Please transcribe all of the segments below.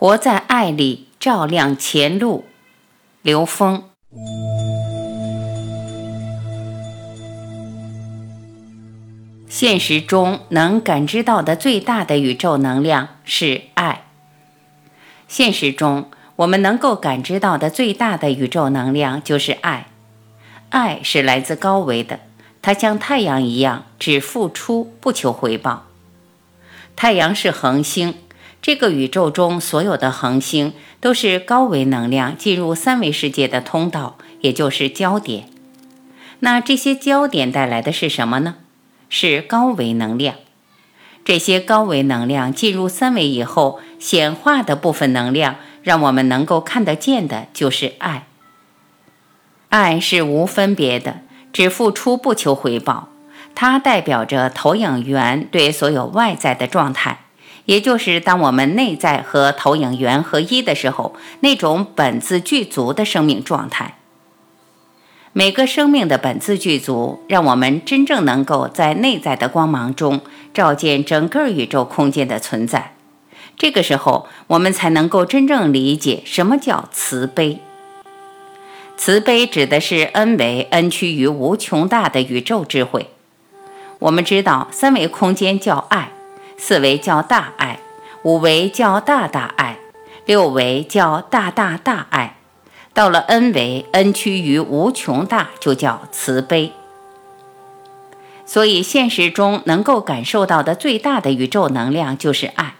活在爱里，照亮前路。刘峰。现实中能感知到的最大的宇宙能量是爱。现实中我们能够感知到的最大的宇宙能量就是爱。爱是来自高维的，它像太阳一样，只付出不求回报。太阳是恒星。这个宇宙中所有的恒星都是高维能量进入三维世界的通道，也就是焦点。那这些焦点带来的是什么呢？是高维能量。这些高维能量进入三维以后，显化的部分能量，让我们能够看得见的就是爱。爱是无分别的，只付出不求回报。它代表着投影源对所有外在的状态。也就是当我们内在和投影源合一的时候，那种本自具足的生命状态。每个生命的本自具足，让我们真正能够在内在的光芒中照见整个宇宙空间的存在。这个时候，我们才能够真正理解什么叫慈悲。慈悲指的是恩为恩趋于无穷大的宇宙智慧。我们知道，三维空间叫爱。四维叫大爱，五维叫大大爱，六维叫大大大爱，到了 n 维，n 趋于无穷大，就叫慈悲。所以现实中能够感受到的最大的宇宙能量就是爱，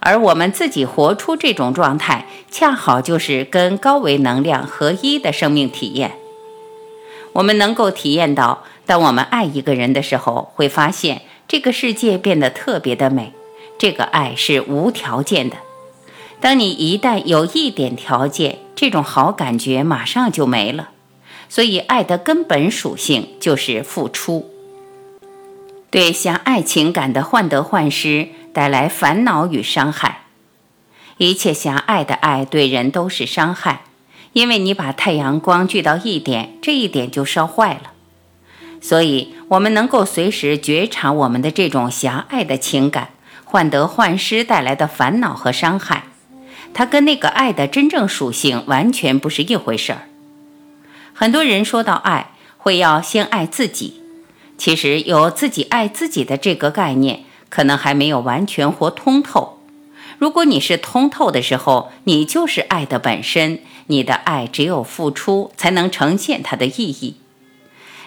而我们自己活出这种状态，恰好就是跟高维能量合一的生命体验。我们能够体验到，当我们爱一个人的时候，会发现。这个世界变得特别的美，这个爱是无条件的。当你一旦有一点条件，这种好感觉马上就没了。所以，爱的根本属性就是付出。对想爱情感的患得患失带来烦恼与伤害。一切狭隘的爱对人都是伤害，因为你把太阳光聚到一点，这一点就烧坏了。所以，我们能够随时觉察我们的这种狭隘的情感、患得患失带来的烦恼和伤害，它跟那个爱的真正属性完全不是一回事儿。很多人说到爱，会要先爱自己，其实有自己爱自己的这个概念，可能还没有完全活通透。如果你是通透的时候，你就是爱的本身，你的爱只有付出才能呈现它的意义。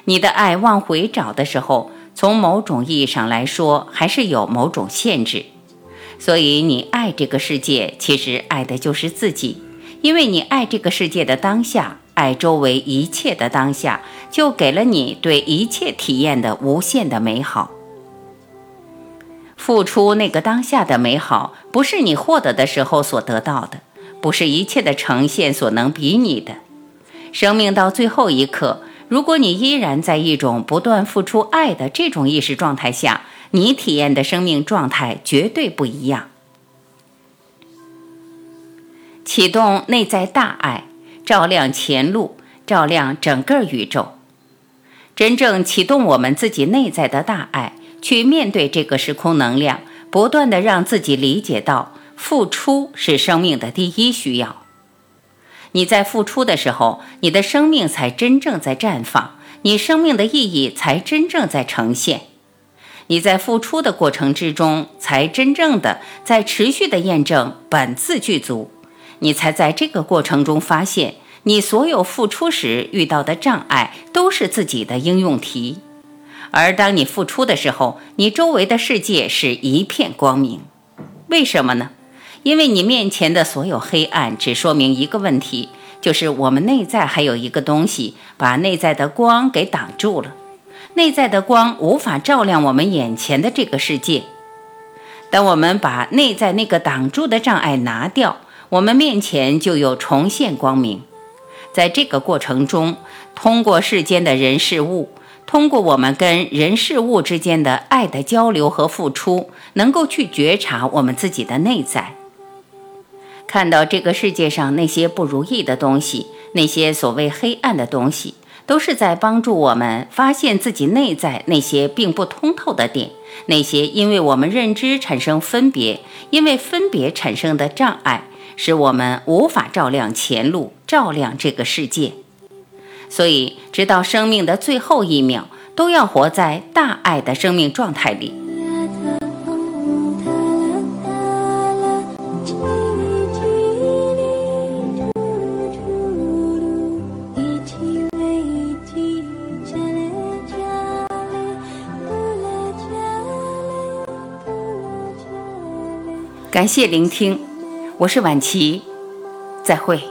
你的爱往回找的时候，从某种意义上来说，还是有某种限制。所以，你爱这个世界，其实爱的就是自己，因为你爱这个世界的当下，爱周围一切的当下，就给了你对一切体验的无限的美好。付出那个当下的美好，不是你获得的时候所得到的，不是一切的呈现所能比拟的。生命到最后一刻。如果你依然在一种不断付出爱的这种意识状态下，你体验的生命状态绝对不一样。启动内在大爱，照亮前路，照亮整个宇宙。真正启动我们自己内在的大爱，去面对这个时空能量，不断的让自己理解到，付出是生命的第一需要。你在付出的时候，你的生命才真正在绽放，你生命的意义才真正在呈现。你在付出的过程之中，才真正的在持续的验证本自具足。你才在这个过程中发现，你所有付出时遇到的障碍都是自己的应用题。而当你付出的时候，你周围的世界是一片光明。为什么呢？因为你面前的所有黑暗，只说明一个问题，就是我们内在还有一个东西，把内在的光给挡住了。内在的光无法照亮我们眼前的这个世界。当我们把内在那个挡住的障碍拿掉，我们面前就有重现光明。在这个过程中，通过世间的人事物，通过我们跟人事物之间的爱的交流和付出，能够去觉察我们自己的内在，看到这个世界上那些不如意的东西，那些所谓黑暗的东西。都是在帮助我们发现自己内在那些并不通透的点，那些因为我们认知产生分别，因为分别产生的障碍，使我们无法照亮前路，照亮这个世界。所以，直到生命的最后一秒，都要活在大爱的生命状态里。感谢聆听，我是晚琪，再会。